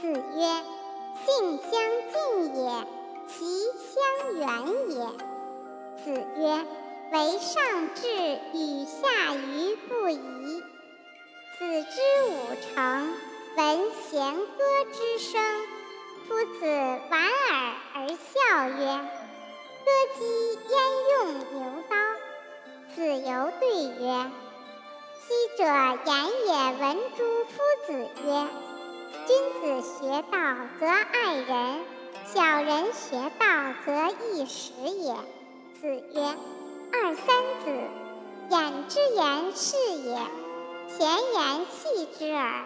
子曰：“性相近也，习相远也。”子曰：“为上智与下愚不移。”子之五成，闻弦歌之声，夫子莞尔而笑曰：“歌姬焉用牛刀？”子游对曰：“昔者言也。”闻诸夫子曰：“学道则爱人，小人学道则易时也。”子曰：“二三子，眼之言是也，前言戏之耳。”